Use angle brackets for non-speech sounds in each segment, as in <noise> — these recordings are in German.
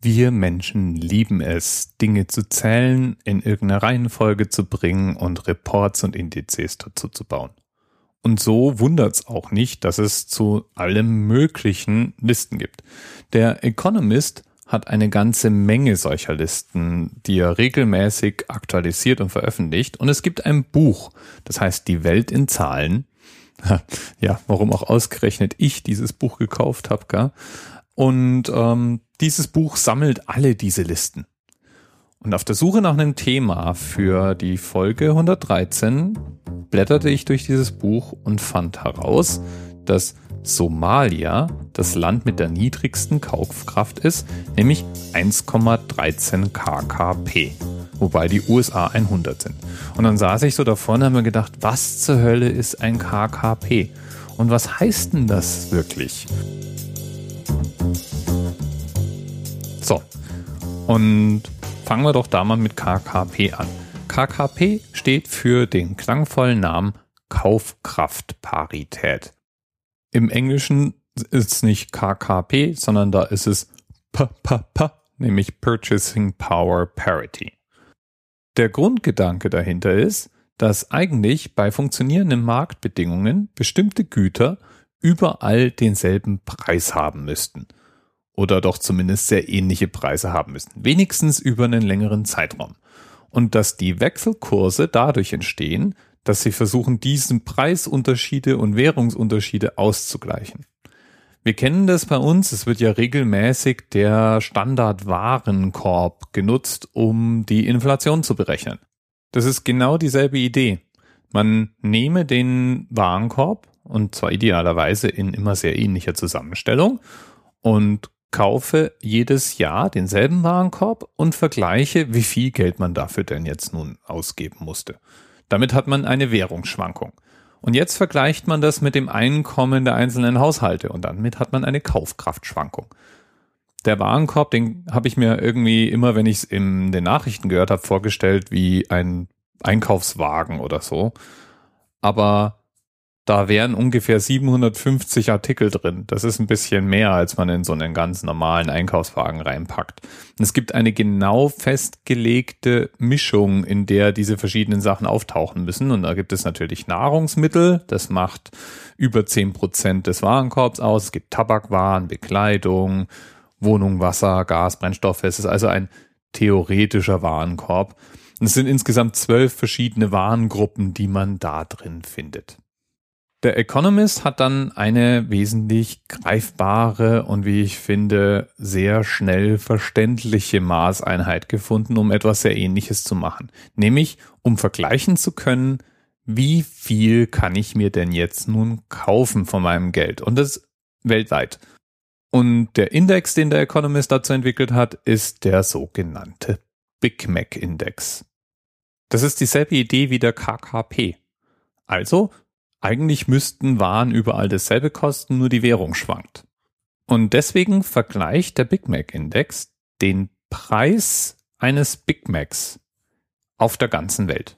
Wir Menschen lieben es, Dinge zu zählen, in irgendeine Reihenfolge zu bringen und Reports und Indizes dazu zu bauen. Und so wundert's auch nicht, dass es zu allem möglichen Listen gibt. Der Economist hat eine ganze Menge solcher Listen, die er regelmäßig aktualisiert und veröffentlicht. Und es gibt ein Buch, das heißt Die Welt in Zahlen. <laughs> Ja, warum auch ausgerechnet ich dieses Buch gekauft habe, gar. Und ähm, dieses Buch sammelt alle diese Listen. Und auf der Suche nach einem Thema für die Folge 113 blätterte ich durch dieses Buch und fand heraus, dass Somalia das Land mit der niedrigsten Kaufkraft ist, nämlich 1,13 kkp, wobei die USA 100 sind. Und dann saß ich so davor und habe mir gedacht, was zur Hölle ist ein kkp? Und was heißt denn das wirklich? So, und fangen wir doch da mal mit KKP an. KKP steht für den klangvollen Namen Kaufkraftparität. Im Englischen ist es nicht KKP, sondern da ist es PPP, nämlich Purchasing Power Parity. Der Grundgedanke dahinter ist, dass eigentlich bei funktionierenden Marktbedingungen bestimmte Güter überall denselben Preis haben müssten. Oder doch zumindest sehr ähnliche Preise haben müssten. Wenigstens über einen längeren Zeitraum. Und dass die Wechselkurse dadurch entstehen, dass sie versuchen, diesen Preisunterschiede und Währungsunterschiede auszugleichen. Wir kennen das bei uns, es wird ja regelmäßig der Standardwarenkorb genutzt, um die Inflation zu berechnen. Das ist genau dieselbe Idee. Man nehme den Warenkorb, und zwar idealerweise in immer sehr ähnlicher Zusammenstellung, und kaufe jedes Jahr denselben Warenkorb und vergleiche, wie viel Geld man dafür denn jetzt nun ausgeben musste. Damit hat man eine Währungsschwankung. Und jetzt vergleicht man das mit dem Einkommen der einzelnen Haushalte und damit hat man eine Kaufkraftschwankung. Der Warenkorb, den habe ich mir irgendwie immer, wenn ich es in den Nachrichten gehört habe, vorgestellt wie ein Einkaufswagen oder so. Aber da wären ungefähr 750 Artikel drin. Das ist ein bisschen mehr, als man in so einen ganz normalen Einkaufswagen reinpackt. Und es gibt eine genau festgelegte Mischung, in der diese verschiedenen Sachen auftauchen müssen. Und da gibt es natürlich Nahrungsmittel. Das macht über zehn Prozent des Warenkorbs aus. Es gibt Tabakwaren, Bekleidung, Wohnung, Wasser, Gas, Brennstoffe. Es ist also ein theoretischer Warenkorb. Und es sind insgesamt zwölf verschiedene Warengruppen, die man da drin findet. Der Economist hat dann eine wesentlich greifbare und wie ich finde sehr schnell verständliche Maßeinheit gefunden, um etwas sehr ähnliches zu machen. Nämlich um vergleichen zu können, wie viel kann ich mir denn jetzt nun kaufen von meinem Geld? Und das weltweit. Und der Index, den der Economist dazu entwickelt hat, ist der sogenannte Big Mac Index. Das ist dieselbe Idee wie der KKP. Also eigentlich müssten Waren überall dasselbe kosten, nur die Währung schwankt. Und deswegen vergleicht der Big Mac Index den Preis eines Big Macs auf der ganzen Welt.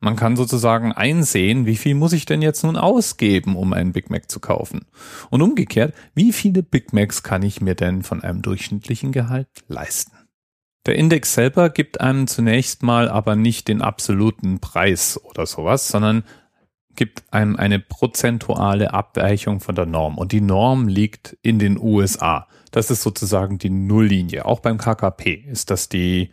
Man kann sozusagen einsehen, wie viel muss ich denn jetzt nun ausgeben, um einen Big Mac zu kaufen? Und umgekehrt, wie viele Big Macs kann ich mir denn von einem durchschnittlichen Gehalt leisten? Der Index selber gibt einem zunächst mal aber nicht den absoluten Preis oder sowas, sondern gibt einem eine prozentuale Abweichung von der Norm. Und die Norm liegt in den USA. Das ist sozusagen die Nulllinie. Auch beim KKP ist das die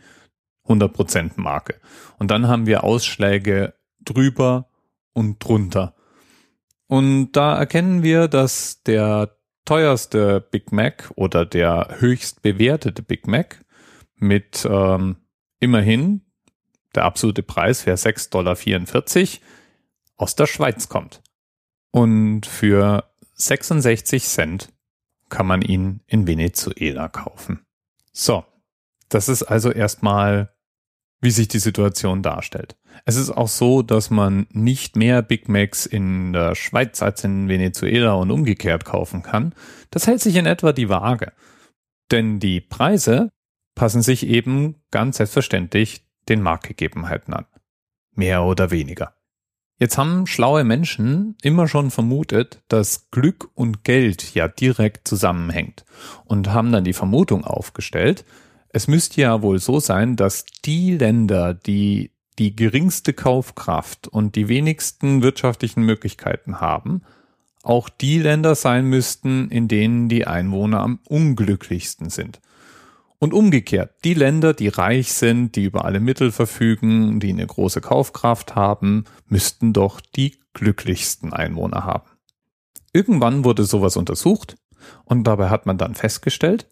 100% Marke. Und dann haben wir Ausschläge drüber und drunter. Und da erkennen wir, dass der teuerste Big Mac oder der höchst bewertete Big Mac mit ähm, immerhin der absolute Preis wäre 6,44 Dollar aus der Schweiz kommt. Und für 66 Cent kann man ihn in Venezuela kaufen. So, das ist also erstmal, wie sich die Situation darstellt. Es ist auch so, dass man nicht mehr Big Macs in der Schweiz als in Venezuela und umgekehrt kaufen kann. Das hält sich in etwa die Waage. Denn die Preise passen sich eben ganz selbstverständlich den Marktgegebenheiten an. Mehr oder weniger. Jetzt haben schlaue Menschen immer schon vermutet, dass Glück und Geld ja direkt zusammenhängt und haben dann die Vermutung aufgestellt, Es müsste ja wohl so sein, dass die Länder, die die geringste Kaufkraft und die wenigsten wirtschaftlichen Möglichkeiten haben, auch die Länder sein müssten, in denen die Einwohner am unglücklichsten sind. Und umgekehrt, die Länder, die reich sind, die über alle Mittel verfügen, die eine große Kaufkraft haben, müssten doch die glücklichsten Einwohner haben. Irgendwann wurde sowas untersucht und dabei hat man dann festgestellt,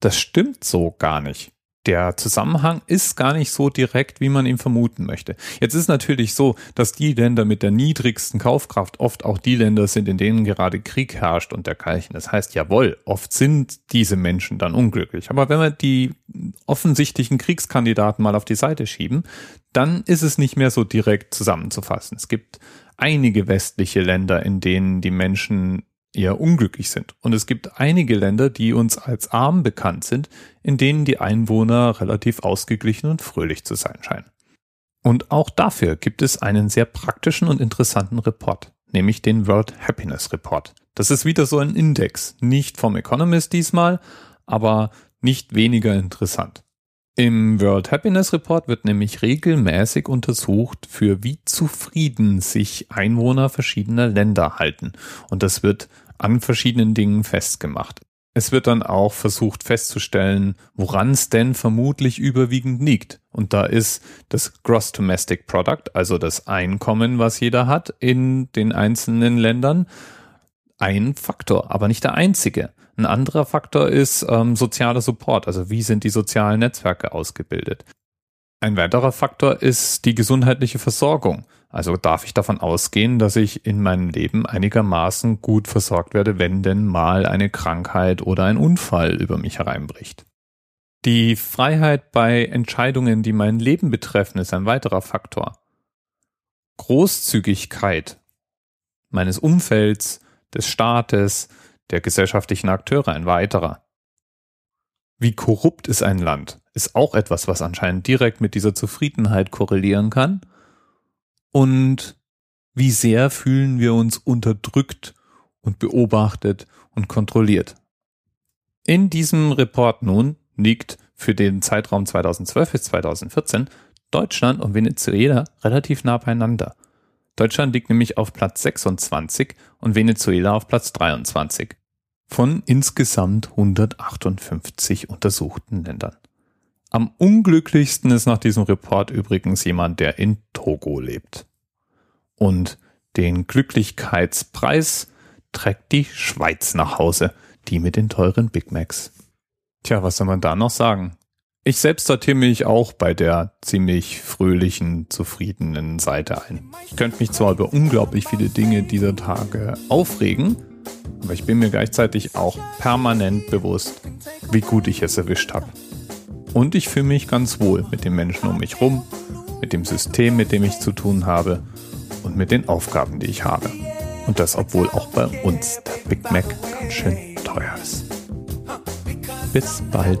das stimmt so gar nicht der Zusammenhang ist gar nicht so direkt, wie man ihn vermuten möchte. Jetzt ist natürlich so, dass die Länder mit der niedrigsten Kaufkraft oft auch die Länder sind, in denen gerade Krieg herrscht und dergleichen. Das heißt, jawohl, oft sind diese Menschen dann unglücklich. Aber wenn wir die offensichtlichen Kriegskandidaten mal auf die Seite schieben, dann ist es nicht mehr so direkt zusammenzufassen. Es gibt einige westliche Länder, in denen die Menschen eher unglücklich sind. Und es gibt einige Länder, die uns als arm bekannt sind, in denen die Einwohner relativ ausgeglichen und fröhlich zu sein scheinen. Und auch dafür gibt es einen sehr praktischen und interessanten Report, nämlich den World Happiness Report. Das ist wieder so ein Index, nicht vom Economist diesmal, aber nicht weniger interessant. Im World Happiness Report wird nämlich regelmäßig untersucht, für wie zufrieden sich Einwohner verschiedener Länder halten. Und das wird an verschiedenen Dingen festgemacht. Es wird dann auch versucht festzustellen, woran es denn vermutlich überwiegend liegt. Und da ist das Gross Domestic Product, also das Einkommen, was jeder hat in den einzelnen Ländern, ein Faktor, aber nicht der einzige. Ein anderer Faktor ist ähm, sozialer Support, also wie sind die sozialen Netzwerke ausgebildet. Ein weiterer Faktor ist die gesundheitliche Versorgung. Also darf ich davon ausgehen, dass ich in meinem Leben einigermaßen gut versorgt werde, wenn denn mal eine Krankheit oder ein Unfall über mich hereinbricht. Die Freiheit bei Entscheidungen, die mein Leben betreffen, ist ein weiterer Faktor. Großzügigkeit meines Umfelds, des Staates, der gesellschaftlichen Akteure ein weiterer. Wie korrupt ist ein Land, ist auch etwas, was anscheinend direkt mit dieser Zufriedenheit korrelieren kann. Und wie sehr fühlen wir uns unterdrückt und beobachtet und kontrolliert. In diesem Report nun liegt für den Zeitraum 2012 bis 2014 Deutschland und Venezuela relativ nah beieinander. Deutschland liegt nämlich auf Platz 26 und Venezuela auf Platz 23 von insgesamt 158 untersuchten Ländern. Am unglücklichsten ist nach diesem Report übrigens jemand, der in Togo lebt. Und den Glücklichkeitspreis trägt die Schweiz nach Hause, die mit den teuren Big Macs. Tja, was soll man da noch sagen? Ich selbst sortiere mich auch bei der ziemlich fröhlichen, zufriedenen Seite ein. Ich könnte mich zwar über unglaublich viele Dinge dieser Tage aufregen, aber ich bin mir gleichzeitig auch permanent bewusst, wie gut ich es erwischt habe. Und ich fühle mich ganz wohl mit den Menschen um mich rum, mit dem System, mit dem ich zu tun habe und mit den Aufgaben, die ich habe. Und das, obwohl auch bei uns der Big Mac ganz schön teuer ist. Bis bald.